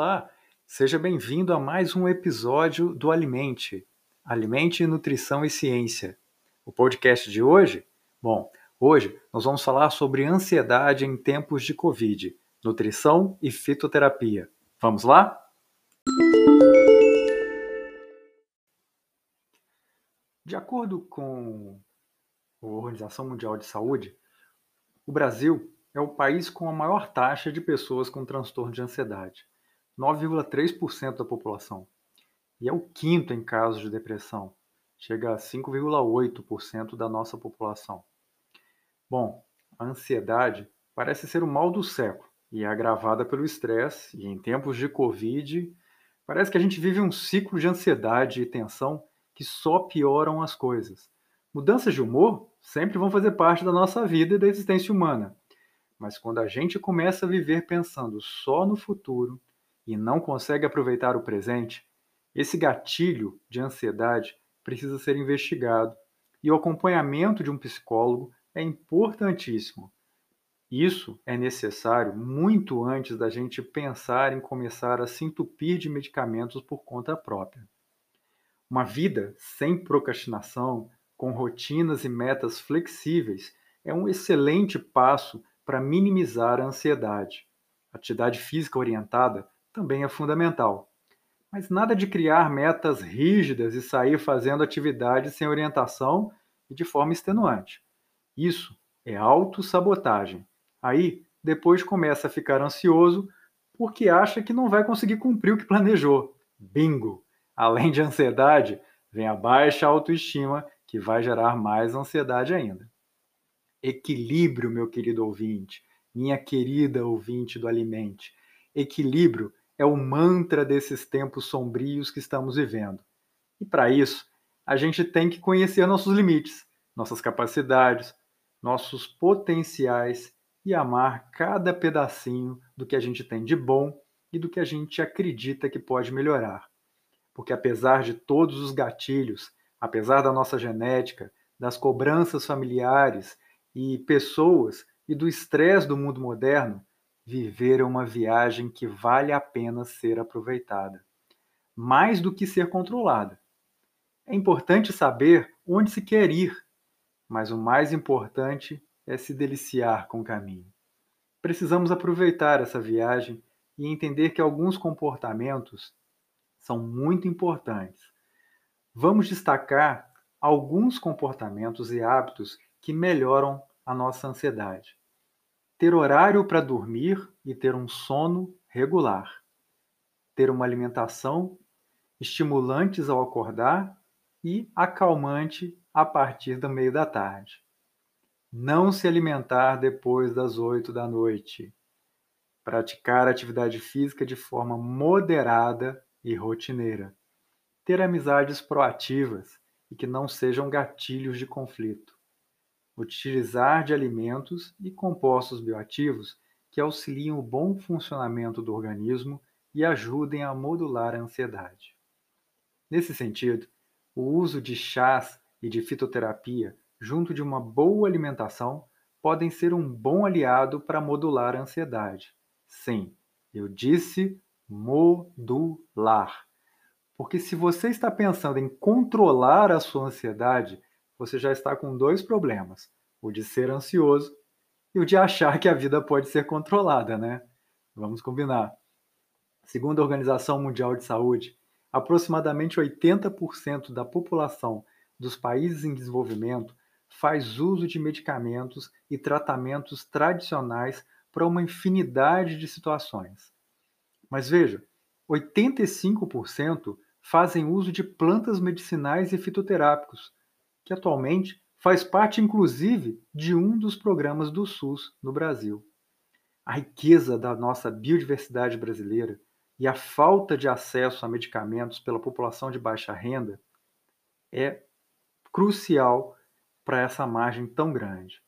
Olá, seja bem-vindo a mais um episódio do Alimente, Alimente, Nutrição e Ciência. O podcast de hoje? Bom, hoje nós vamos falar sobre ansiedade em tempos de Covid, nutrição e fitoterapia. Vamos lá? De acordo com a Organização Mundial de Saúde, o Brasil é o país com a maior taxa de pessoas com transtorno de ansiedade, 9,3% da população. E é o quinto em casos de depressão, chega a 5,8% da nossa população. Bom, a ansiedade parece ser o mal do século e é agravada pelo estresse, e em tempos de Covid, parece que a gente vive um ciclo de ansiedade e tensão que só pioram as coisas. Mudanças de humor sempre vão fazer parte da nossa vida e da existência humana. Mas quando a gente começa a viver pensando só no futuro e não consegue aproveitar o presente, esse gatilho de ansiedade precisa ser investigado e o acompanhamento de um psicólogo é importantíssimo. Isso é necessário muito antes da gente pensar em começar a se entupir de medicamentos por conta própria. Uma vida sem procrastinação, com rotinas e metas flexíveis, é um excelente passo para minimizar a ansiedade. atividade física orientada também é fundamental. Mas nada de criar metas rígidas e sair fazendo atividades sem orientação e de forma extenuante. Isso é autossabotagem. Aí, depois começa a ficar ansioso porque acha que não vai conseguir cumprir o que planejou. Bingo! Além de ansiedade, vem a baixa autoestima, que vai gerar mais ansiedade ainda. Equilíbrio, meu querido ouvinte, minha querida ouvinte do Alimente. Equilíbrio é o mantra desses tempos sombrios que estamos vivendo. E para isso, a gente tem que conhecer nossos limites, nossas capacidades, nossos potenciais e amar cada pedacinho do que a gente tem de bom e do que a gente acredita que pode melhorar. Porque apesar de todos os gatilhos, apesar da nossa genética, das cobranças familiares e pessoas e do estresse do mundo moderno, viver é uma viagem que vale a pena ser aproveitada, mais do que ser controlada. É importante saber onde se quer ir, mas o mais importante é se deliciar com o caminho. Precisamos aproveitar essa viagem e entender que alguns comportamentos são muito importantes. Vamos destacar alguns comportamentos e hábitos que melhoram a nossa ansiedade. Ter horário para dormir e ter um sono regular. Ter uma alimentação estimulantes ao acordar e acalmante a partir do meio da tarde. Não se alimentar depois das oito da noite. Praticar atividade física de forma moderada e rotineira. Ter amizades proativas e que não sejam gatilhos de conflito utilizar de alimentos e compostos bioativos que auxiliam o bom funcionamento do organismo e ajudem a modular a ansiedade. Nesse sentido, o uso de chás e de fitoterapia, junto de uma boa alimentação, podem ser um bom aliado para modular a ansiedade. Sim, eu disse modular. Porque se você está pensando em controlar a sua ansiedade, você já está com dois problemas: o de ser ansioso e o de achar que a vida pode ser controlada, né? Vamos combinar. Segundo a Organização Mundial de Saúde, aproximadamente 80% da população dos países em desenvolvimento faz uso de medicamentos e tratamentos tradicionais para uma infinidade de situações. Mas veja, 85% fazem uso de plantas medicinais e fitoterápicos, que atualmente faz parte inclusive de um dos programas do SUS no Brasil. A riqueza da nossa biodiversidade brasileira e a falta de acesso a medicamentos pela população de baixa renda é crucial para essa margem tão grande.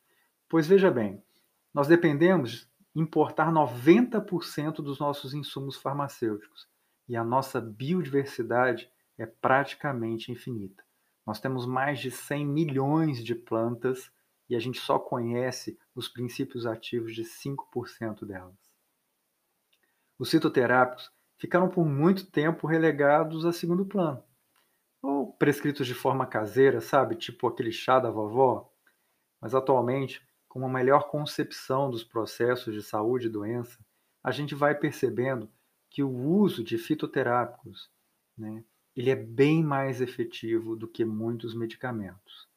Pois veja bem, nós dependemos importar 90% dos nossos insumos farmacêuticos e a nossa biodiversidade é praticamente infinita. Nós temos mais de 100 milhões de plantas e a gente só conhece os princípios ativos de 5% delas. Os citoterápicos ficaram por muito tempo relegados a segundo plano. Ou prescritos de forma caseira, sabe? Tipo aquele chá da vovó. Mas atualmente, com uma melhor concepção dos processos de saúde e doença, a gente vai percebendo que o uso de fitoterápicos, né, ele é bem mais efetivo do que muitos medicamentos.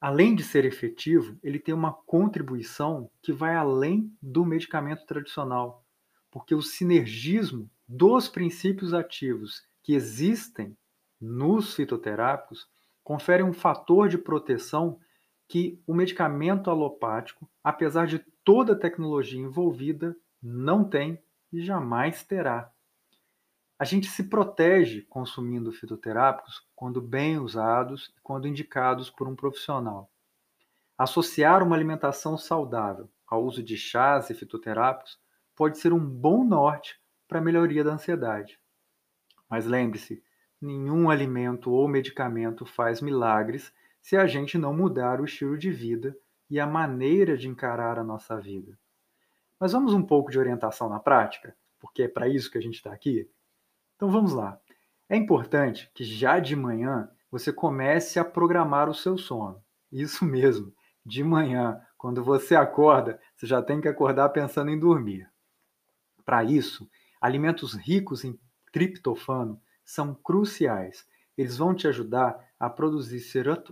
Além de ser efetivo, ele tem uma contribuição que vai além do medicamento tradicional, porque o sinergismo dos princípios ativos que existem nos fitoterápicos confere um fator de proteção que o medicamento alopático, apesar de toda a tecnologia envolvida, não tem e jamais terá. A gente se protege consumindo fitoterápicos quando bem usados e quando indicados por um profissional. Associar uma alimentação saudável ao uso de chás e fitoterápicos pode ser um bom norte para a melhoria da ansiedade. Mas lembre-se, nenhum alimento ou medicamento faz milagres se a gente não mudar o estilo de vida e a maneira de encarar a nossa vida. Mas vamos um pouco de orientação na prática, porque é para isso que a gente está aqui? Então vamos lá. É importante que já de manhã você comece a programar o seu sono. Isso mesmo, de manhã, quando você acorda, você já tem que acordar pensando em dormir. Para isso, alimentos ricos em triptofano são cruciais. Eles vão te ajudar a produzir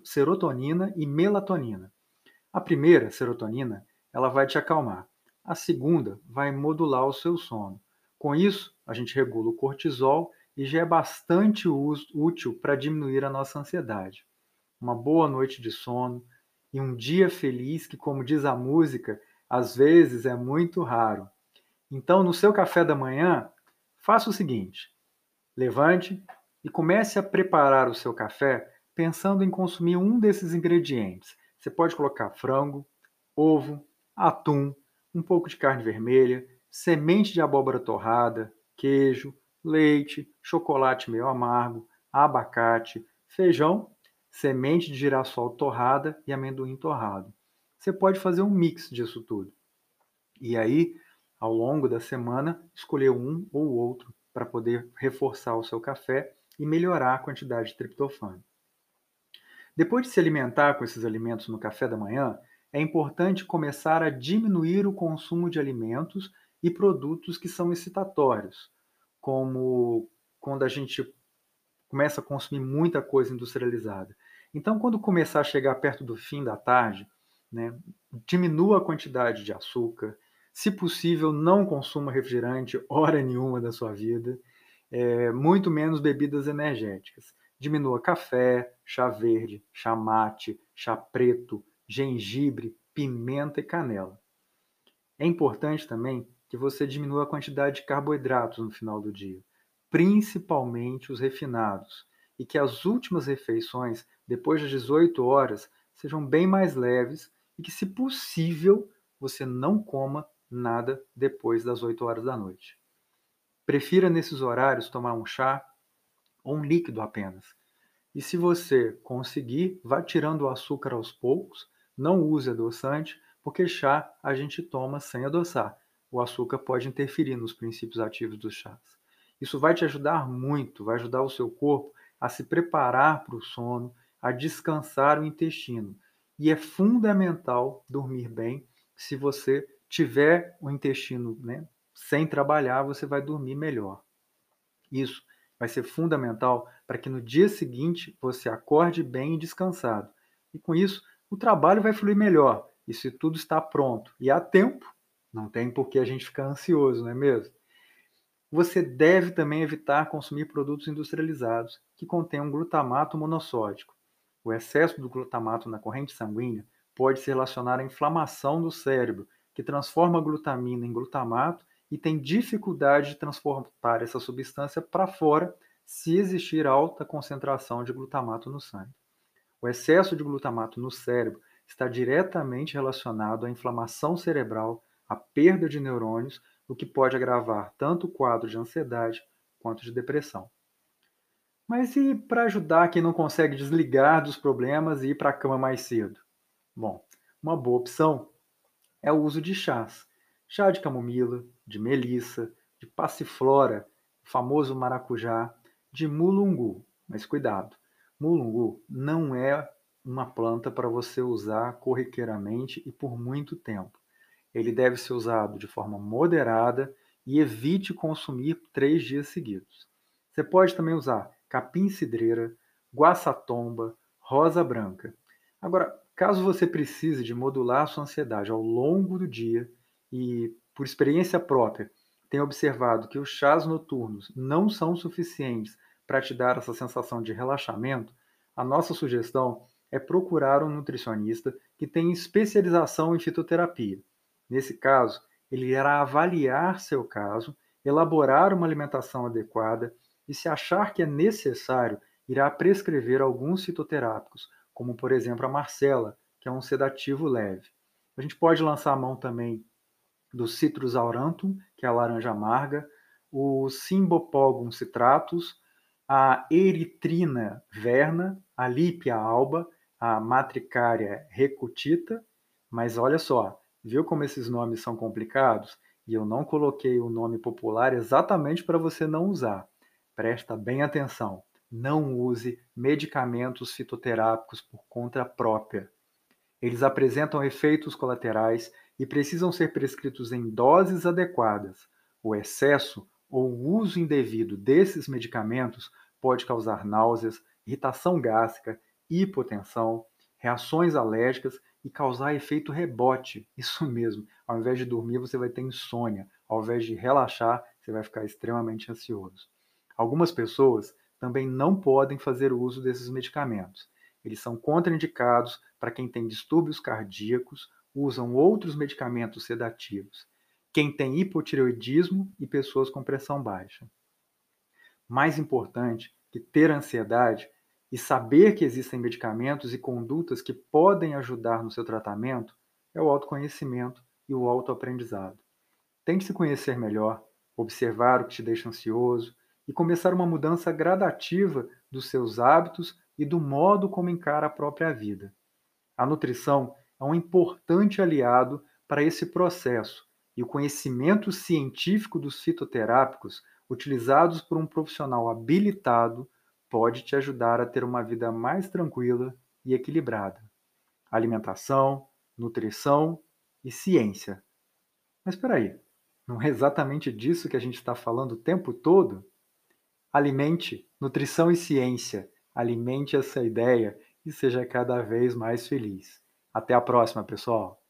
serotonina e melatonina. A primeira, serotonina, ela vai te acalmar. A segunda vai modular o seu sono. Com isso, a gente regula o cortisol e já é bastante útil para diminuir a nossa ansiedade. Uma boa noite de sono e um dia feliz que, como diz a música, às vezes é muito raro. Então, no seu café da manhã, faça o seguinte: levante e comece a preparar o seu café pensando em consumir um desses ingredientes. Você pode colocar frango, ovo, atum, um pouco de carne vermelha, semente de abóbora torrada, queijo, leite, chocolate meio amargo, abacate, feijão, semente de girassol torrada e amendoim torrado. Você pode fazer um mix disso tudo. E aí, ao longo da semana, escolher um ou outro para poder reforçar o seu café e melhorar a quantidade de triptofano. Depois de se alimentar com esses alimentos no café da manhã, é importante começar a diminuir o consumo de alimentos e produtos que são excitatórios, como quando a gente começa a consumir muita coisa industrializada. Então, quando começar a chegar perto do fim da tarde, né, diminua a quantidade de açúcar. Se possível, não consuma refrigerante hora nenhuma da sua vida, é, muito menos bebidas energéticas. Diminua café, chá verde, chá mate, chá preto, gengibre, pimenta e canela. É importante também que você diminua a quantidade de carboidratos no final do dia, principalmente os refinados, e que as últimas refeições, depois das 18 horas, sejam bem mais leves e que, se possível, você não coma nada depois das 8 horas da noite. Prefira nesses horários tomar um chá ou um líquido apenas. E se você conseguir, vá tirando o açúcar aos poucos, não use adoçante, porque chá a gente toma sem adoçar o açúcar pode interferir nos princípios ativos dos chás. Isso vai te ajudar muito, vai ajudar o seu corpo a se preparar para o sono, a descansar o intestino. E é fundamental dormir bem. Se você tiver o intestino né, sem trabalhar, você vai dormir melhor. Isso vai ser fundamental para que no dia seguinte você acorde bem e descansado. E com isso, o trabalho vai fluir melhor. E se tudo está pronto e há tempo, não tem por que a gente ficar ansioso, não é mesmo? Você deve também evitar consumir produtos industrializados que contenham glutamato monossódico. O excesso do glutamato na corrente sanguínea pode se relacionar à inflamação do cérebro, que transforma a glutamina em glutamato e tem dificuldade de transportar essa substância para fora se existir alta concentração de glutamato no sangue. O excesso de glutamato no cérebro está diretamente relacionado à inflamação cerebral a perda de neurônios, o que pode agravar tanto o quadro de ansiedade quanto de depressão. Mas e para ajudar quem não consegue desligar dos problemas e ir para a cama mais cedo? Bom, uma boa opção é o uso de chás. Chá de camomila, de melissa, de passiflora o famoso maracujá, de mulungu. Mas cuidado, mulungu não é uma planta para você usar corriqueiramente e por muito tempo. Ele deve ser usado de forma moderada e evite consumir três dias seguidos. Você pode também usar capim-cidreira, guaçatomba, rosa branca. Agora, caso você precise de modular sua ansiedade ao longo do dia e, por experiência própria, tenha observado que os chás noturnos não são suficientes para te dar essa sensação de relaxamento, a nossa sugestão é procurar um nutricionista que tenha especialização em fitoterapia. Nesse caso, ele irá avaliar seu caso, elaborar uma alimentação adequada e, se achar que é necessário, irá prescrever alguns fitoterápicos, como por exemplo a Marcela, que é um sedativo leve. A gente pode lançar a mão também do Citrus aurantum, que é a laranja amarga, o Symbopogum citratus, a Eritrina verna, a Lípia alba, a Matricária recutita, mas olha só, viu como esses nomes são complicados? E eu não coloquei o nome popular exatamente para você não usar. Presta bem atenção. Não use medicamentos fitoterápicos por conta própria. Eles apresentam efeitos colaterais e precisam ser prescritos em doses adequadas. O excesso ou o uso indevido desses medicamentos pode causar náuseas, irritação gástrica, hipotensão, reações alérgicas e causar efeito rebote. Isso mesmo, ao invés de dormir, você vai ter insônia, ao invés de relaxar, você vai ficar extremamente ansioso. Algumas pessoas também não podem fazer uso desses medicamentos. Eles são contraindicados para quem tem distúrbios cardíacos, usam outros medicamentos sedativos, quem tem hipotireoidismo e pessoas com pressão baixa. Mais importante que ter ansiedade e saber que existem medicamentos e condutas que podem ajudar no seu tratamento é o autoconhecimento e o autoaprendizado. Tente se conhecer melhor, observar o que te deixa ansioso, e começar uma mudança gradativa dos seus hábitos e do modo como encara a própria vida. A nutrição é um importante aliado para esse processo e o conhecimento científico dos fitoterápicos utilizados por um profissional habilitado pode te ajudar a ter uma vida mais tranquila e equilibrada. Alimentação, nutrição e ciência. Mas espera aí, não é exatamente disso que a gente está falando o tempo todo? Alimente nutrição e ciência. Alimente essa ideia e seja cada vez mais feliz. Até a próxima, pessoal!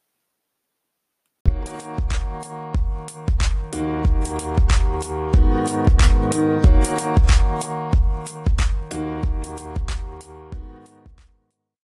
Thank